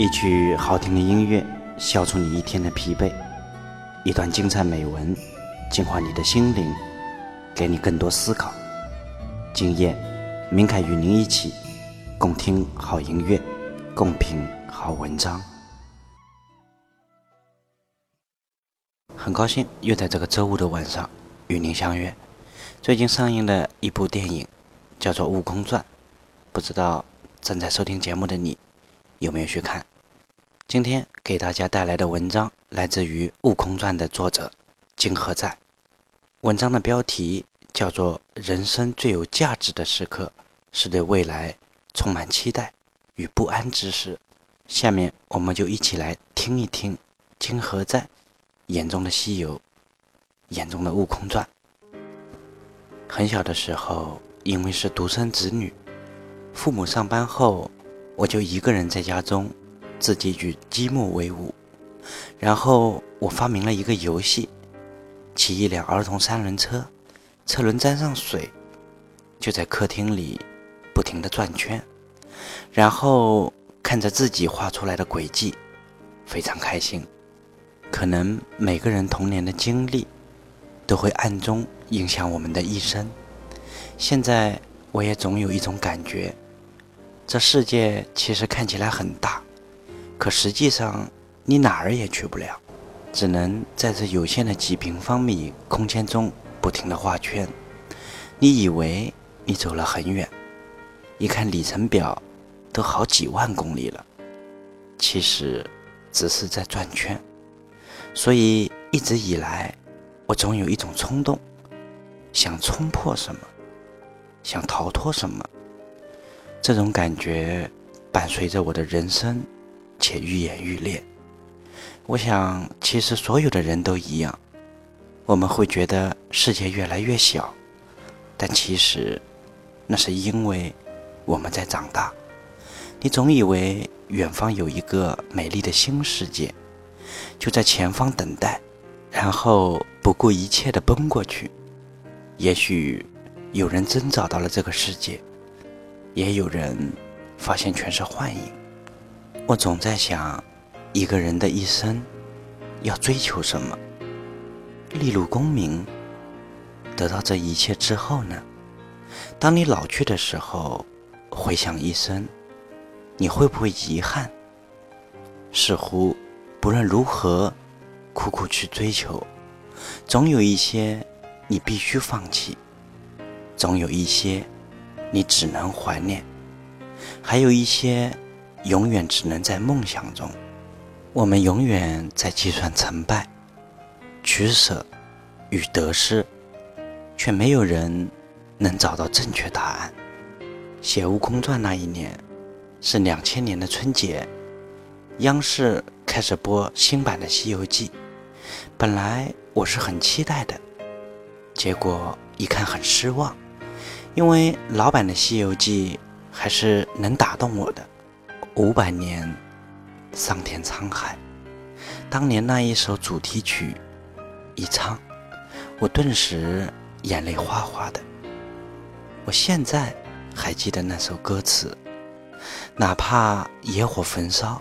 一曲好听的音乐，消除你一天的疲惫；一段精彩美文，净化你的心灵，给你更多思考。今夜，明凯与您一起共听好音乐，共品好文章。很高兴又在这个周五的晚上与您相约。最近上映的一部电影叫做《悟空传》，不知道正在收听节目的你有没有去看？今天给大家带来的文章来自于《悟空传》的作者金河在。文章的标题叫做《人生最有价值的时刻是对未来充满期待与不安之时》。下面我们就一起来听一听金河在眼中的西游，眼中的《悟空传》。很小的时候，因为是独生子女，父母上班后，我就一个人在家中自己与积木为伍。然后我发明了一个游戏，骑一辆儿童三轮车，车轮沾上水，就在客厅里不停地转圈，然后看着自己画出来的轨迹，非常开心。可能每个人童年的经历。都会暗中影响我们的一生。现在我也总有一种感觉，这世界其实看起来很大，可实际上你哪儿也去不了，只能在这有限的几平方米空间中不停地画圈。你以为你走了很远，一看里程表，都好几万公里了，其实只是在转圈。所以一直以来。我总有一种冲动，想冲破什么，想逃脱什么。这种感觉伴随着我的人生，且愈演愈烈。我想，其实所有的人都一样，我们会觉得世界越来越小，但其实，那是因为我们在长大。你总以为远方有一个美丽的新世界，就在前方等待。然后不顾一切地奔过去。也许有人真找到了这个世界，也有人发现全是幻影。我总在想，一个人的一生要追求什么？利禄功名。得到这一切之后呢？当你老去的时候，回想一生，你会不会遗憾？似乎不论如何。苦苦去追求，总有一些你必须放弃，总有一些你只能怀念，还有一些永远只能在梦想中。我们永远在计算成败、取舍与得失，却没有人能找到正确答案。写《悟空传》那一年是两千年的春节，央视开始播新版的《西游记》。本来我是很期待的，结果一看很失望，因为老版的《西游记》还是能打动我的。五百年，桑田沧海，当年那一首主题曲一唱，我顿时眼泪哗哗的。我现在还记得那首歌词，哪怕野火焚烧，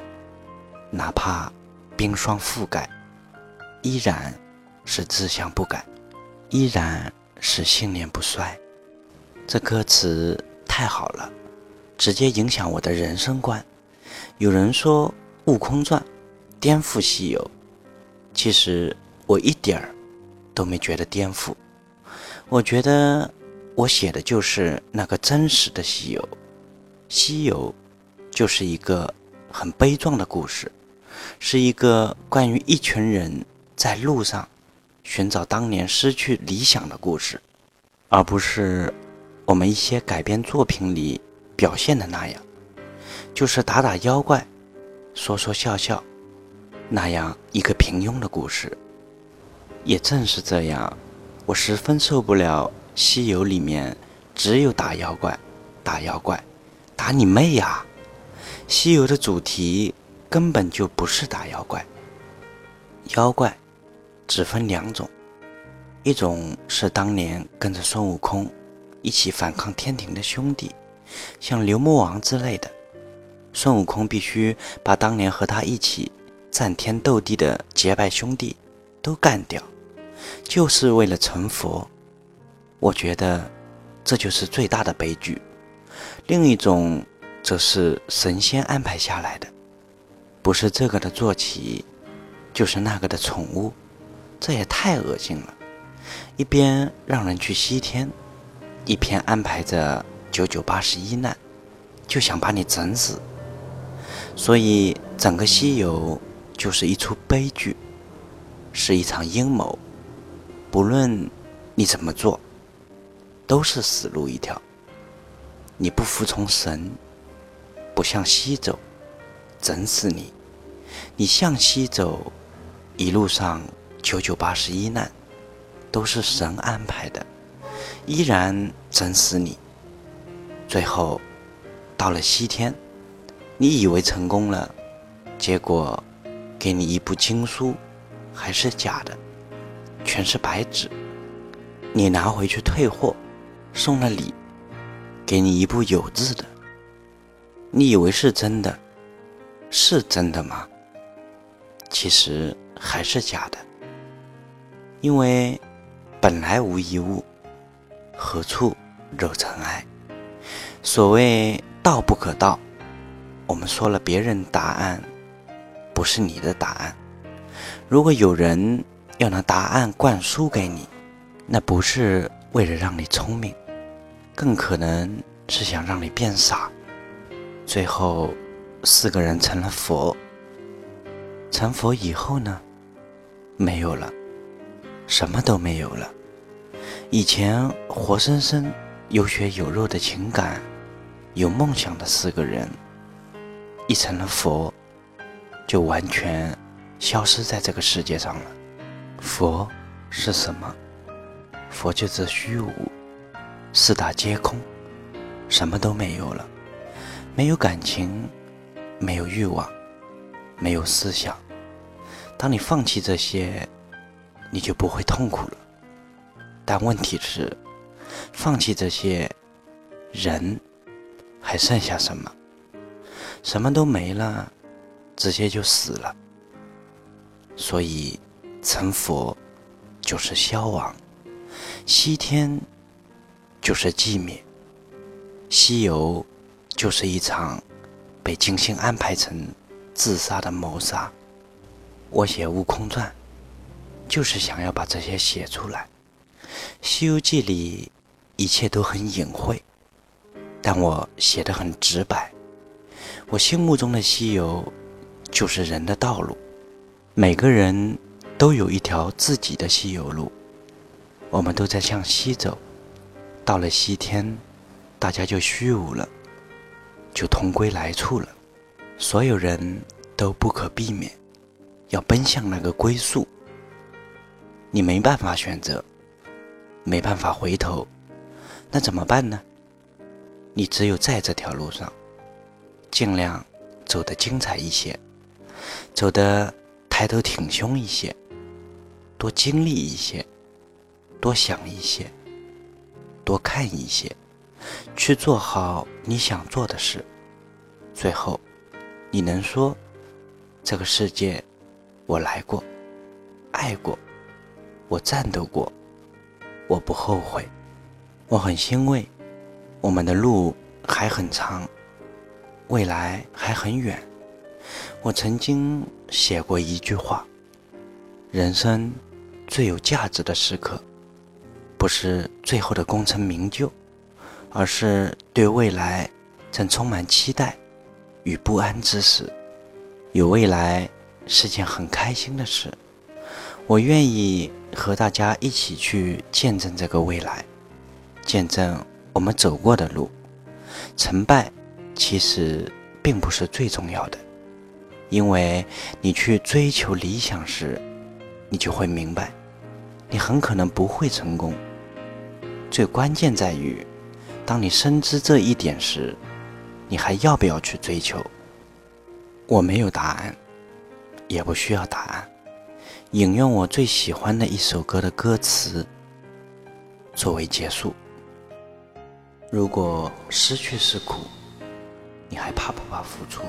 哪怕冰霜覆盖。依然是志向不改，依然是信念不衰。这歌词太好了，直接影响我的人生观。有人说《悟空传》颠覆西游，其实我一点儿都没觉得颠覆。我觉得我写的就是那个真实的西游。西游就是一个很悲壮的故事，是一个关于一群人。在路上寻找当年失去理想的故事，而不是我们一些改编作品里表现的那样，就是打打妖怪、说说笑笑那样一个平庸的故事。也正是这样，我十分受不了《西游》里面只有打妖怪、打妖怪、打你妹呀！《西游》的主题根本就不是打妖怪，妖怪。只分两种，一种是当年跟着孙悟空一起反抗天庭的兄弟，像牛魔王之类的；孙悟空必须把当年和他一起战天斗地的结拜兄弟都干掉，就是为了成佛。我觉得这就是最大的悲剧。另一种则是神仙安排下来的，不是这个的坐骑，就是那个的宠物，这也太恶心了。一边让人去西天，一边安排着九九八十一难，就想把你整死。所以整个西游就是一出悲剧，是一场阴谋。不论你怎么做，都是死路一条。你不服从神，不向西走，整死你；你向西走，一路上九九八十一难。都是神安排的，依然整死你。最后到了西天，你以为成功了，结果给你一部经书，还是假的，全是白纸。你拿回去退货，送了礼，给你一部有字的，你以为是真的，是真的吗？其实还是假的，因为。本来无一物，何处惹尘埃？所谓道不可道，我们说了别人答案，不是你的答案。如果有人要拿答案灌输给你，那不是为了让你聪明，更可能是想让你变傻。最后，四个人成了佛。成佛以后呢？没有了。什么都没有了。以前活生生有血有肉的情感、有梦想的四个人，一成了佛，就完全消失在这个世界上了。佛是什么？佛就是虚无，四大皆空，什么都没有了，没有感情，没有欲望，没有思想。当你放弃这些。你就不会痛苦了。但问题是，放弃这些，人还剩下什么？什么都没了，直接就死了。所以，成佛就是消亡，西天就是寂灭，西游就是一场被精心安排成自杀的谋杀。我写《悟空传》。就是想要把这些写出来，《西游记》里一切都很隐晦，但我写的很直白。我心目中的西游，就是人的道路，每个人都有一条自己的西游路，我们都在向西走，到了西天，大家就虚无了，就同归来处了。所有人都不可避免要奔向那个归宿。你没办法选择，没办法回头，那怎么办呢？你只有在这条路上，尽量走得精彩一些，走得抬头挺胸一些，多经历一些，多想一些，多看一些，去做好你想做的事。最后，你能说，这个世界，我来过，爱过。我战斗过，我不后悔，我很欣慰。我们的路还很长，未来还很远。我曾经写过一句话：人生最有价值的时刻，不是最后的功成名就，而是对未来正充满期待与不安之时。有未来是件很开心的事。我愿意和大家一起去见证这个未来，见证我们走过的路。成败其实并不是最重要的，因为你去追求理想时，你就会明白，你很可能不会成功。最关键在于，当你深知这一点时，你还要不要去追求？我没有答案，也不需要答案。引用我最喜欢的一首歌的歌词作为结束。如果失去是苦，你还怕不怕付出？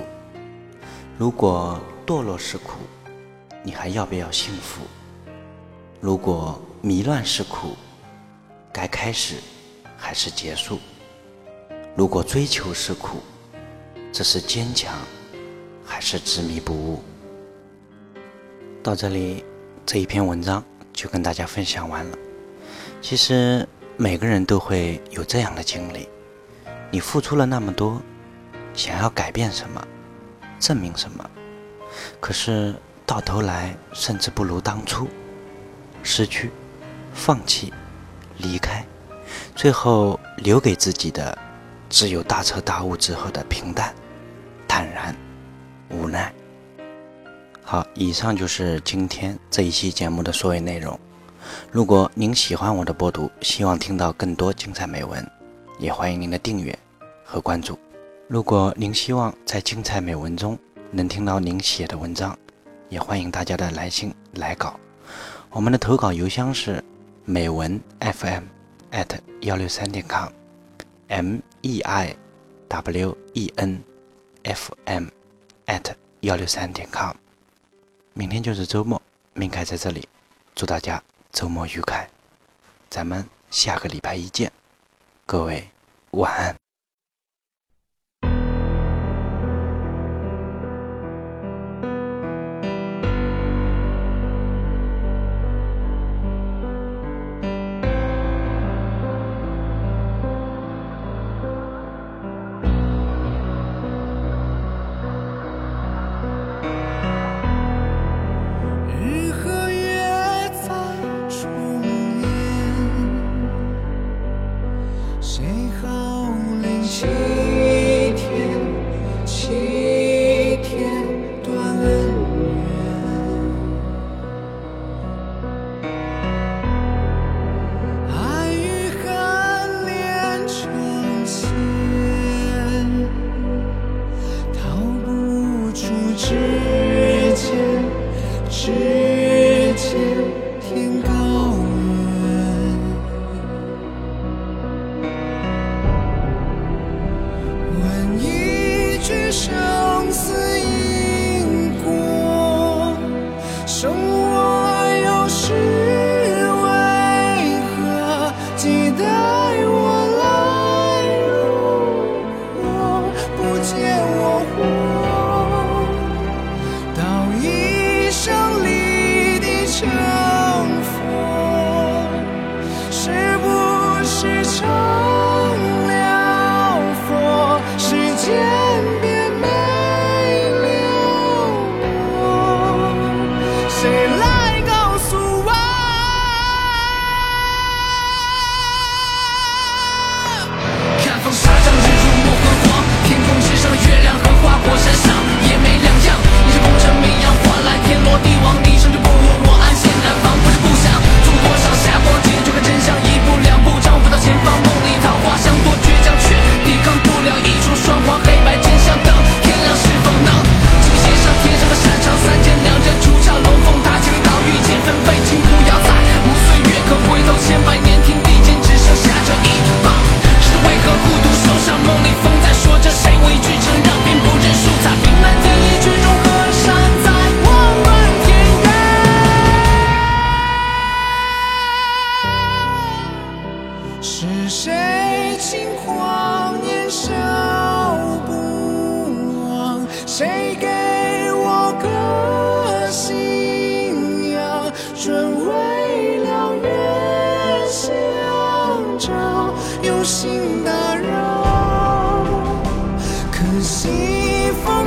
如果堕落是苦，你还要不要幸福？如果迷乱是苦，该开始还是结束？如果追求是苦，这是坚强还是执迷不悟？到这里，这一篇文章就跟大家分享完了。其实每个人都会有这样的经历：你付出了那么多，想要改变什么，证明什么，可是到头来甚至不如当初。失去，放弃，离开，最后留给自己的，只有大彻大悟之后的平淡、坦然、无奈。好，以上就是今天这一期节目的所有内容。如果您喜欢我的播读，希望听到更多精彩美文，也欢迎您的订阅和关注。如果您希望在精彩美文中能听到您写的文章，也欢迎大家的来信来稿。我们的投稿邮箱是美文 FM at 幺六三点 com，M E I W E N F M at 幺六三点 com。明天就是周末，明凯在这里，祝大家周末愉快，咱们下个礼拜一见，各位晚安。可惜风